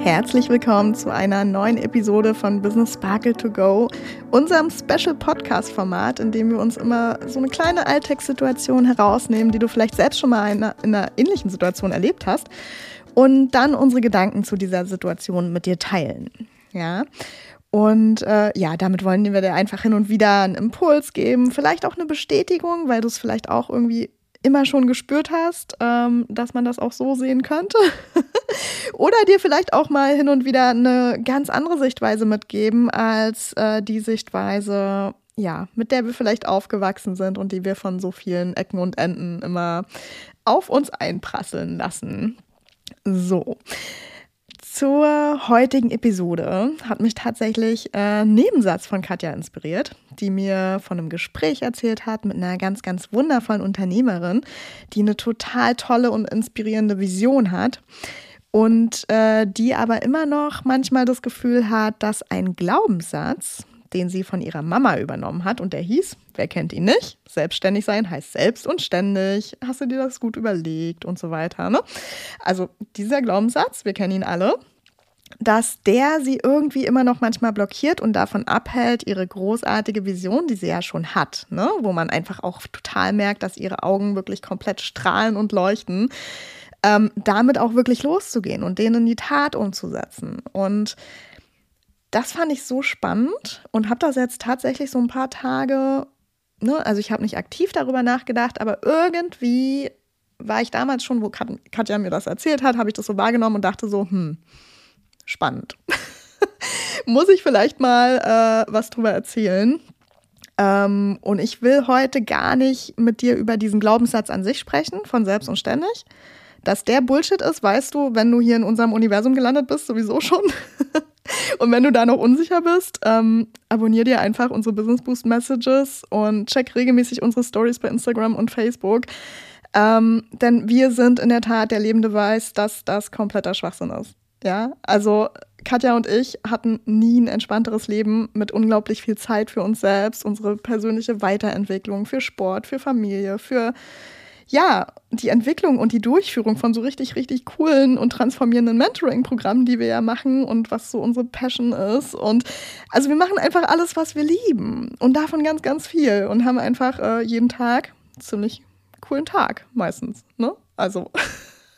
Herzlich willkommen zu einer neuen Episode von Business Sparkle to Go, unserem Special Podcast Format, in dem wir uns immer so eine kleine Alltagssituation herausnehmen, die du vielleicht selbst schon mal in einer, in einer ähnlichen Situation erlebt hast und dann unsere Gedanken zu dieser Situation mit dir teilen. Ja. Und äh, ja, damit wollen wir dir einfach hin und wieder einen Impuls geben, vielleicht auch eine Bestätigung, weil du es vielleicht auch irgendwie immer schon gespürt hast, ähm, dass man das auch so sehen könnte. Oder dir vielleicht auch mal hin und wieder eine ganz andere Sichtweise mitgeben als äh, die Sichtweise, ja, mit der wir vielleicht aufgewachsen sind und die wir von so vielen Ecken und Enden immer auf uns einprasseln lassen. So. Zur heutigen Episode hat mich tatsächlich ein äh, Nebensatz von Katja inspiriert, die mir von einem Gespräch erzählt hat mit einer ganz, ganz wundervollen Unternehmerin, die eine total tolle und inspirierende Vision hat und äh, die aber immer noch manchmal das Gefühl hat, dass ein Glaubenssatz, den sie von ihrer Mama übernommen hat und der hieß, wer kennt ihn nicht? Selbstständig sein heißt selbst und ständig. Hast du dir das gut überlegt und so weiter. Ne? Also dieser Glaubenssatz, wir kennen ihn alle, dass der sie irgendwie immer noch manchmal blockiert und davon abhält, ihre großartige Vision, die sie ja schon hat, ne? wo man einfach auch total merkt, dass ihre Augen wirklich komplett strahlen und leuchten, ähm, damit auch wirklich loszugehen und denen in die Tat umzusetzen. Und das fand ich so spannend und habe das jetzt tatsächlich so ein paar Tage, ne, also ich habe nicht aktiv darüber nachgedacht, aber irgendwie war ich damals schon, wo Katja mir das erzählt hat, habe ich das so wahrgenommen und dachte so, hm, spannend. Muss ich vielleicht mal äh, was drüber erzählen. Ähm, und ich will heute gar nicht mit dir über diesen Glaubenssatz an sich sprechen, von selbst und ständig. Dass der Bullshit ist, weißt du, wenn du hier in unserem Universum gelandet bist, sowieso schon. Und wenn du da noch unsicher bist, ähm, abonnier dir einfach unsere Business Boost Messages und check regelmäßig unsere Stories bei Instagram und Facebook. Ähm, denn wir sind in der Tat der lebende Beweis, dass das kompletter Schwachsinn ist. Ja, also Katja und ich hatten nie ein entspannteres Leben mit unglaublich viel Zeit für uns selbst, unsere persönliche Weiterentwicklung, für Sport, für Familie, für ja, die Entwicklung und die Durchführung von so richtig, richtig coolen und transformierenden Mentoring-Programmen, die wir ja machen und was so unsere Passion ist. Und also wir machen einfach alles, was wir lieben und davon ganz, ganz viel und haben einfach äh, jeden Tag ziemlich coolen Tag meistens. Ne? Also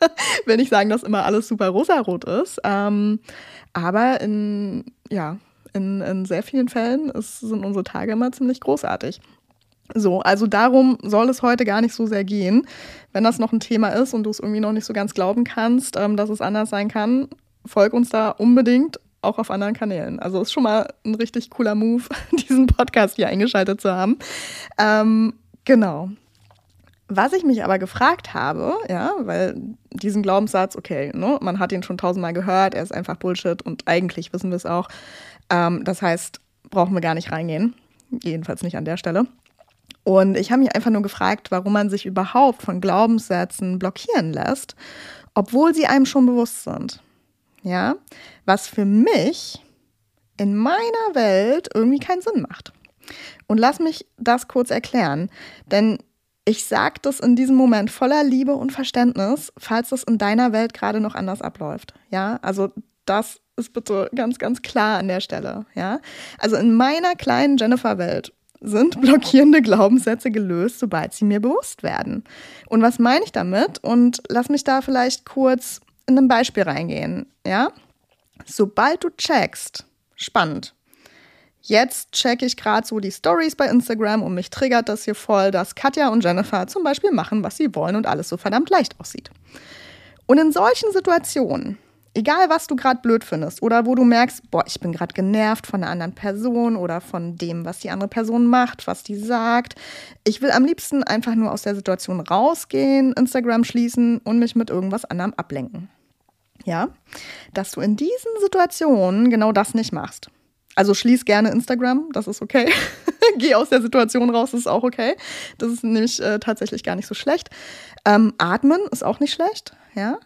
will nicht sagen, dass immer alles super rosarot ist, ähm, aber in, ja, in, in sehr vielen Fällen ist, sind unsere Tage immer ziemlich großartig. So, also darum soll es heute gar nicht so sehr gehen. Wenn das noch ein Thema ist und du es irgendwie noch nicht so ganz glauben kannst, ähm, dass es anders sein kann, folg uns da unbedingt auch auf anderen Kanälen. Also ist schon mal ein richtig cooler Move, diesen Podcast hier eingeschaltet zu haben. Ähm, genau. Was ich mich aber gefragt habe, ja, weil diesen Glaubenssatz, okay, ne, man hat ihn schon tausendmal gehört, er ist einfach Bullshit und eigentlich wissen wir es auch. Ähm, das heißt, brauchen wir gar nicht reingehen. Jedenfalls nicht an der Stelle. Und ich habe mich einfach nur gefragt, warum man sich überhaupt von Glaubenssätzen blockieren lässt, obwohl sie einem schon bewusst sind. Ja, was für mich in meiner Welt irgendwie keinen Sinn macht. Und lass mich das kurz erklären, denn ich sage das in diesem Moment voller Liebe und Verständnis, falls das in deiner Welt gerade noch anders abläuft. Ja, also das ist bitte ganz, ganz klar an der Stelle. Ja, also in meiner kleinen Jennifer-Welt sind blockierende Glaubenssätze gelöst, sobald sie mir bewusst werden. Und was meine ich damit? Und lass mich da vielleicht kurz in ein Beispiel reingehen. Ja? Sobald du checkst, spannend. Jetzt checke ich gerade so die Stories bei Instagram und mich triggert das hier voll, dass Katja und Jennifer zum Beispiel machen, was sie wollen und alles so verdammt leicht aussieht. Und in solchen Situationen Egal, was du gerade blöd findest oder wo du merkst, boah, ich bin gerade genervt von einer anderen Person oder von dem, was die andere Person macht, was die sagt. Ich will am liebsten einfach nur aus der Situation rausgehen, Instagram schließen und mich mit irgendwas anderem ablenken. Ja, dass du in diesen Situationen genau das nicht machst. Also schließ gerne Instagram, das ist okay. Geh aus der Situation raus, das ist auch okay. Das ist nämlich äh, tatsächlich gar nicht so schlecht. Ähm, atmen ist auch nicht schlecht, ja.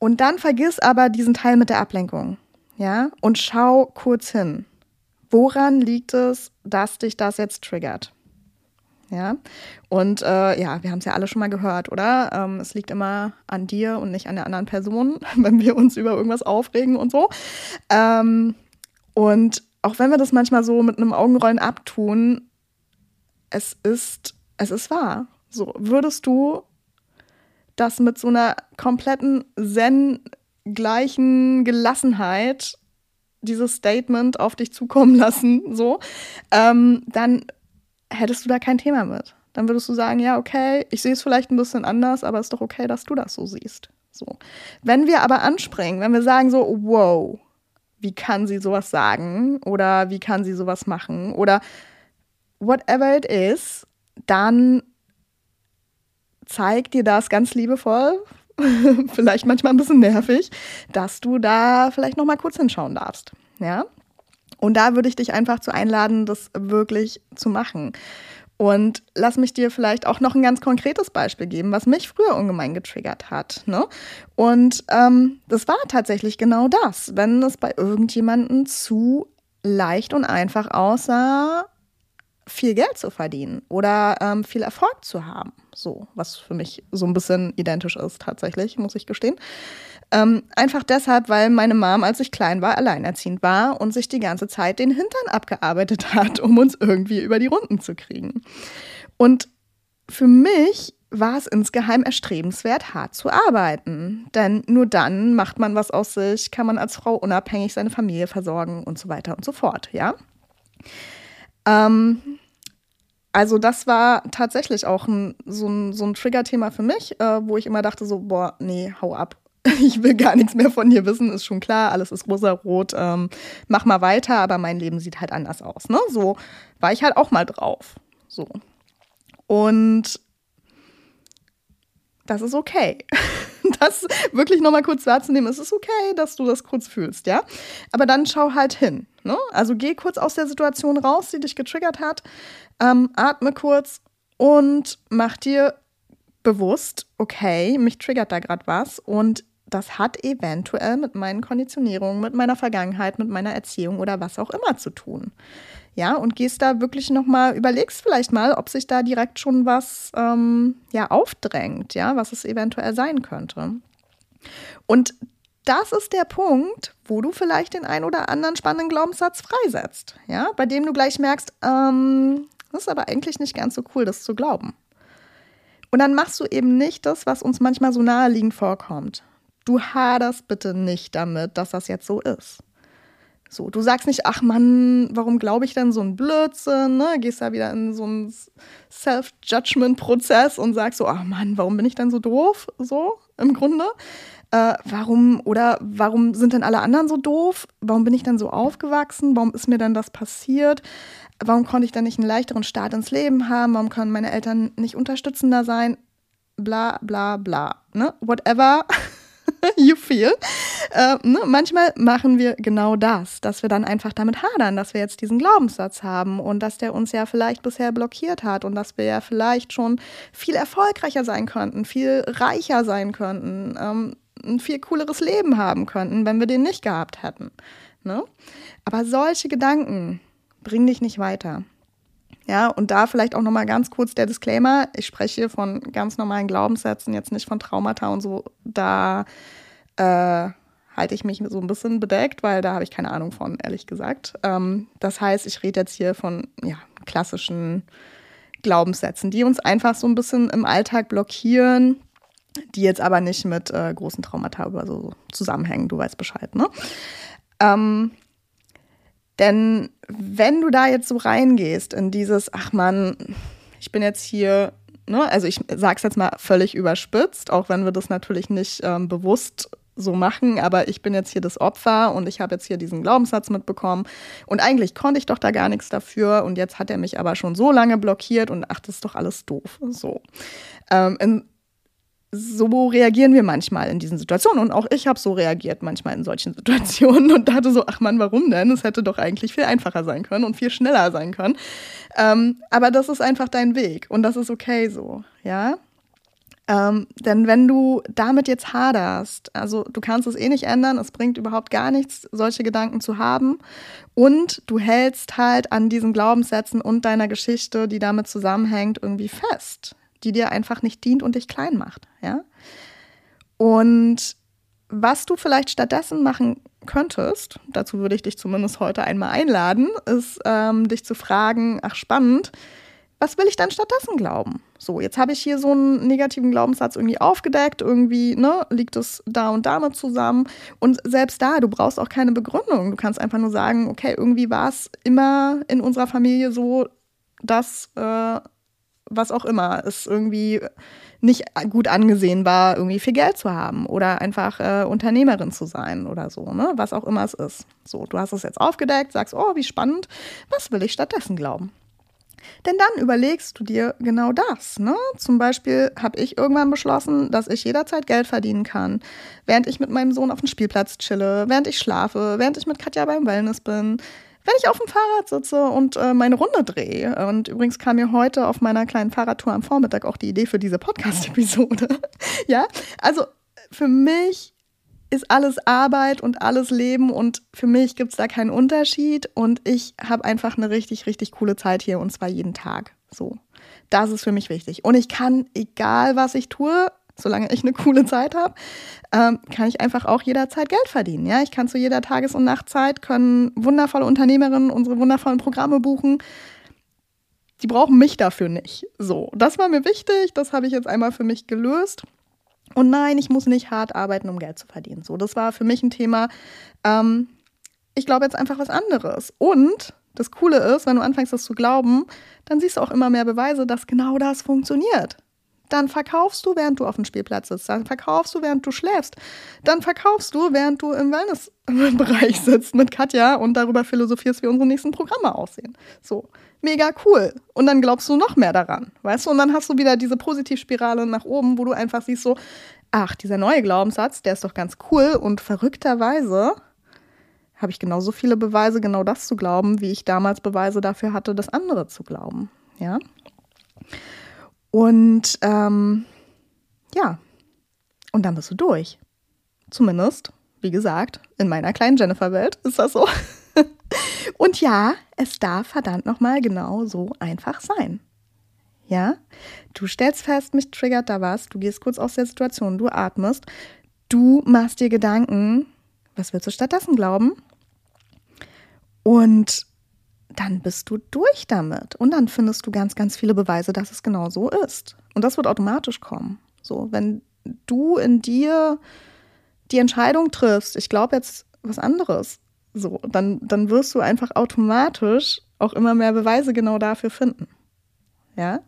Und dann vergiss aber diesen Teil mit der Ablenkung. Ja? Und schau kurz hin. Woran liegt es, dass dich das jetzt triggert? Ja, und äh, ja, wir haben es ja alle schon mal gehört, oder? Ähm, es liegt immer an dir und nicht an der anderen Person, wenn wir uns über irgendwas aufregen und so. Ähm, und auch wenn wir das manchmal so mit einem Augenrollen abtun, es ist, es ist wahr. So, würdest du das mit so einer kompletten Zen-gleichen Gelassenheit dieses Statement auf dich zukommen lassen, so, ähm, dann hättest du da kein Thema mit. Dann würdest du sagen, ja, okay, ich sehe es vielleicht ein bisschen anders, aber es ist doch okay, dass du das so siehst. So. Wenn wir aber anspringen, wenn wir sagen so, wow, wie kann sie sowas sagen oder wie kann sie sowas machen oder whatever it is, dann zeigt dir das ganz liebevoll, vielleicht manchmal ein bisschen nervig, dass du da vielleicht noch mal kurz hinschauen darfst, ja? Und da würde ich dich einfach zu einladen, das wirklich zu machen. Und lass mich dir vielleicht auch noch ein ganz konkretes Beispiel geben, was mich früher ungemein getriggert hat. Ne? Und ähm, das war tatsächlich genau das, wenn es bei irgendjemandem zu leicht und einfach aussah, viel Geld zu verdienen oder ähm, viel Erfolg zu haben. So, was für mich so ein bisschen identisch ist, tatsächlich, muss ich gestehen. Ähm, einfach deshalb, weil meine Mom, als ich klein war, alleinerziehend war und sich die ganze Zeit den Hintern abgearbeitet hat, um uns irgendwie über die Runden zu kriegen. Und für mich war es insgeheim erstrebenswert, hart zu arbeiten. Denn nur dann macht man was aus sich, kann man als Frau unabhängig seine Familie versorgen und so weiter und so fort, ja. Ähm, also das war tatsächlich auch ein, so ein, so ein Trigger-Thema für mich, äh, wo ich immer dachte so, boah, nee, hau ab. Ich will gar nichts mehr von dir wissen, ist schon klar, alles ist rosarot, ähm, mach mal weiter, aber mein Leben sieht halt anders aus. Ne? So war ich halt auch mal drauf. So. Und das ist okay. Das wirklich nochmal kurz wahrzunehmen, es ist okay, dass du das kurz fühlst, ja. Aber dann schau halt hin. Ne? Also geh kurz aus der Situation raus, die dich getriggert hat, ähm, atme kurz und mach dir bewusst, okay, mich triggert da gerade was und das hat eventuell mit meinen Konditionierungen, mit meiner Vergangenheit, mit meiner Erziehung oder was auch immer zu tun. Ja, und gehst da wirklich nochmal, überlegst vielleicht mal, ob sich da direkt schon was ähm, ja, aufdrängt, ja, was es eventuell sein könnte. Und das ist der Punkt, wo du vielleicht den ein oder anderen spannenden Glaubenssatz freisetzt, ja, bei dem du gleich merkst, ähm, das ist aber eigentlich nicht ganz so cool, das zu glauben. Und dann machst du eben nicht das, was uns manchmal so naheliegend vorkommt. Du haderst bitte nicht damit, dass das jetzt so ist. So, du sagst nicht, ach Mann, warum glaube ich denn so ein Blödsinn, ne? Gehst da wieder in so einen Self-Judgment-Prozess und sagst so, ach Mann, warum bin ich denn so doof? So, im Grunde. Äh, warum, oder warum sind denn alle anderen so doof? Warum bin ich denn so aufgewachsen? Warum ist mir denn das passiert? Warum konnte ich dann nicht einen leichteren Start ins Leben haben? Warum können meine Eltern nicht unterstützender sein? Bla, bla, bla. Ne? Whatever you feel. Äh, ne? Manchmal machen wir genau das, dass wir dann einfach damit hadern, dass wir jetzt diesen Glaubenssatz haben und dass der uns ja vielleicht bisher blockiert hat und dass wir ja vielleicht schon viel erfolgreicher sein könnten, viel reicher sein könnten, ähm, ein viel cooleres Leben haben könnten, wenn wir den nicht gehabt hätten. Ne? Aber solche Gedanken, bring dich nicht weiter. Ja, und da vielleicht auch nochmal ganz kurz der Disclaimer. Ich spreche von ganz normalen Glaubenssätzen, jetzt nicht von Traumata und so. Da äh, halte ich mich so ein bisschen bedeckt, weil da habe ich keine Ahnung von, ehrlich gesagt. Ähm, das heißt, ich rede jetzt hier von ja, klassischen Glaubenssätzen, die uns einfach so ein bisschen im Alltag blockieren, die jetzt aber nicht mit äh, großen Traumata oder so zusammenhängen. Du weißt Bescheid, ne? Ähm, denn wenn du da jetzt so reingehst in dieses, ach man, ich bin jetzt hier, ne, also ich sag's jetzt mal völlig überspitzt, auch wenn wir das natürlich nicht ähm, bewusst so machen, aber ich bin jetzt hier das Opfer und ich habe jetzt hier diesen Glaubenssatz mitbekommen und eigentlich konnte ich doch da gar nichts dafür und jetzt hat er mich aber schon so lange blockiert und ach, das ist doch alles doof. So. Ähm, in, so reagieren wir manchmal in diesen Situationen. Und auch ich habe so reagiert manchmal in solchen Situationen und dachte so, ach Mann, warum denn? Es hätte doch eigentlich viel einfacher sein können und viel schneller sein können. Ähm, aber das ist einfach dein Weg und das ist okay so, ja. Ähm, denn wenn du damit jetzt haderst, also du kannst es eh nicht ändern, es bringt überhaupt gar nichts, solche Gedanken zu haben. Und du hältst halt an diesen Glaubenssätzen und deiner Geschichte, die damit zusammenhängt, irgendwie fest, die dir einfach nicht dient und dich klein macht. Ja? Und was du vielleicht stattdessen machen könntest, dazu würde ich dich zumindest heute einmal einladen, ist ähm, dich zu fragen, ach spannend, was will ich dann stattdessen glauben? So, jetzt habe ich hier so einen negativen Glaubenssatz irgendwie aufgedeckt, irgendwie, ne, liegt es da und damit zusammen. Und selbst da, du brauchst auch keine Begründung. Du kannst einfach nur sagen, okay, irgendwie war es immer in unserer Familie so, dass äh, was auch immer es irgendwie nicht gut angesehen war, irgendwie viel Geld zu haben oder einfach äh, Unternehmerin zu sein oder so, ne? Was auch immer es ist. So, du hast es jetzt aufgedeckt, sagst, oh, wie spannend, was will ich stattdessen glauben? Denn dann überlegst du dir genau das. Ne? Zum Beispiel habe ich irgendwann beschlossen, dass ich jederzeit Geld verdienen kann, während ich mit meinem Sohn auf dem Spielplatz chille, während ich schlafe, während ich mit Katja beim Wellness bin, wenn ich auf dem Fahrrad sitze und äh, meine Runde drehe. Und übrigens kam mir heute auf meiner kleinen Fahrradtour am Vormittag auch die Idee für diese Podcast-Episode. ja, also für mich ist alles Arbeit und alles Leben und für mich gibt es da keinen Unterschied und ich habe einfach eine richtig, richtig coole Zeit hier und zwar jeden Tag. So, das ist für mich wichtig. Und ich kann, egal was ich tue, solange ich eine coole Zeit habe, ähm, kann ich einfach auch jederzeit Geld verdienen. Ja, ich kann zu jeder Tages- und Nachtzeit, können wundervolle Unternehmerinnen unsere wundervollen Programme buchen. Die brauchen mich dafür nicht. So, das war mir wichtig, das habe ich jetzt einmal für mich gelöst. Und nein, ich muss nicht hart arbeiten, um Geld zu verdienen. So, das war für mich ein Thema. Ähm, ich glaube jetzt einfach was anderes. Und das Coole ist, wenn du anfängst, das zu glauben, dann siehst du auch immer mehr Beweise, dass genau das funktioniert. Dann verkaufst du, während du auf dem Spielplatz sitzt. Dann verkaufst du, während du schläfst. Dann verkaufst du, während du im Wellnessbereich sitzt mit Katja und darüber philosophierst, wie unsere nächsten Programme aussehen. So, mega cool. Und dann glaubst du noch mehr daran, weißt du? Und dann hast du wieder diese Positivspirale nach oben, wo du einfach siehst so, ach, dieser neue Glaubenssatz, der ist doch ganz cool und verrückterweise habe ich genauso viele Beweise, genau das zu glauben, wie ich damals Beweise dafür hatte, das andere zu glauben. Ja. Und ähm, ja, und dann bist du durch. Zumindest, wie gesagt, in meiner kleinen Jennifer-Welt ist das so. und ja, es darf verdammt nochmal genau so einfach sein. Ja, du stellst fest, mich triggert da was, du gehst kurz aus der Situation, du atmest, du machst dir Gedanken, was willst du stattdessen glauben? Und dann bist du durch damit. Und dann findest du ganz, ganz viele Beweise, dass es genau so ist. Und das wird automatisch kommen. So, wenn du in dir die Entscheidung triffst, ich glaube jetzt was anderes, so, dann, dann wirst du einfach automatisch auch immer mehr Beweise genau dafür finden. Ja?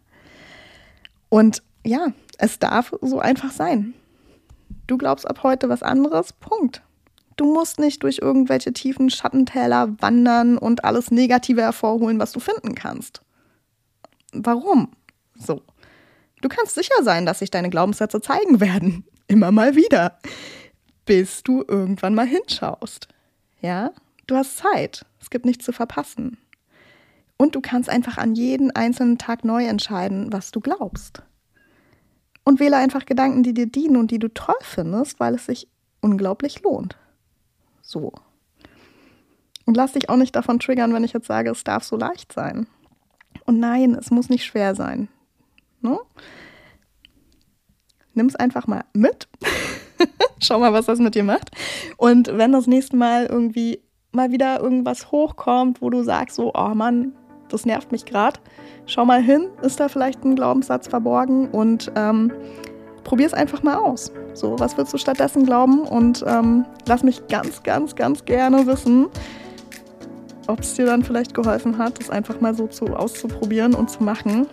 Und ja, es darf so einfach sein. Du glaubst ab heute was anderes, Punkt. Du musst nicht durch irgendwelche tiefen Schattentäler wandern und alles Negative hervorholen, was du finden kannst. Warum? So. Du kannst sicher sein, dass sich deine Glaubenssätze zeigen werden. Immer mal wieder. Bis du irgendwann mal hinschaust. Ja? Du hast Zeit. Es gibt nichts zu verpassen. Und du kannst einfach an jeden einzelnen Tag neu entscheiden, was du glaubst. Und wähle einfach Gedanken, die dir dienen und die du toll findest, weil es sich unglaublich lohnt. So. Und lass dich auch nicht davon triggern, wenn ich jetzt sage, es darf so leicht sein. Und nein, es muss nicht schwer sein. Ne? Nimm es einfach mal mit. Schau mal, was das mit dir macht. Und wenn das nächste Mal irgendwie mal wieder irgendwas hochkommt, wo du sagst, so, oh Mann, das nervt mich gerade, schau mal hin, ist da vielleicht ein Glaubenssatz verborgen und ähm, probier es einfach mal aus. So, was willst du stattdessen glauben? Und ähm, lass mich ganz, ganz, ganz gerne wissen, ob es dir dann vielleicht geholfen hat, das einfach mal so zu, auszuprobieren und zu machen.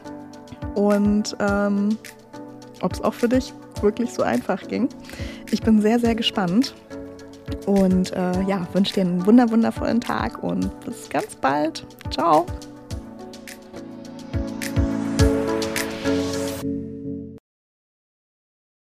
Und ähm, ob es auch für dich wirklich so einfach ging. Ich bin sehr, sehr gespannt. Und äh, ja, wünsche dir einen wunder, wundervollen Tag und bis ganz bald. Ciao.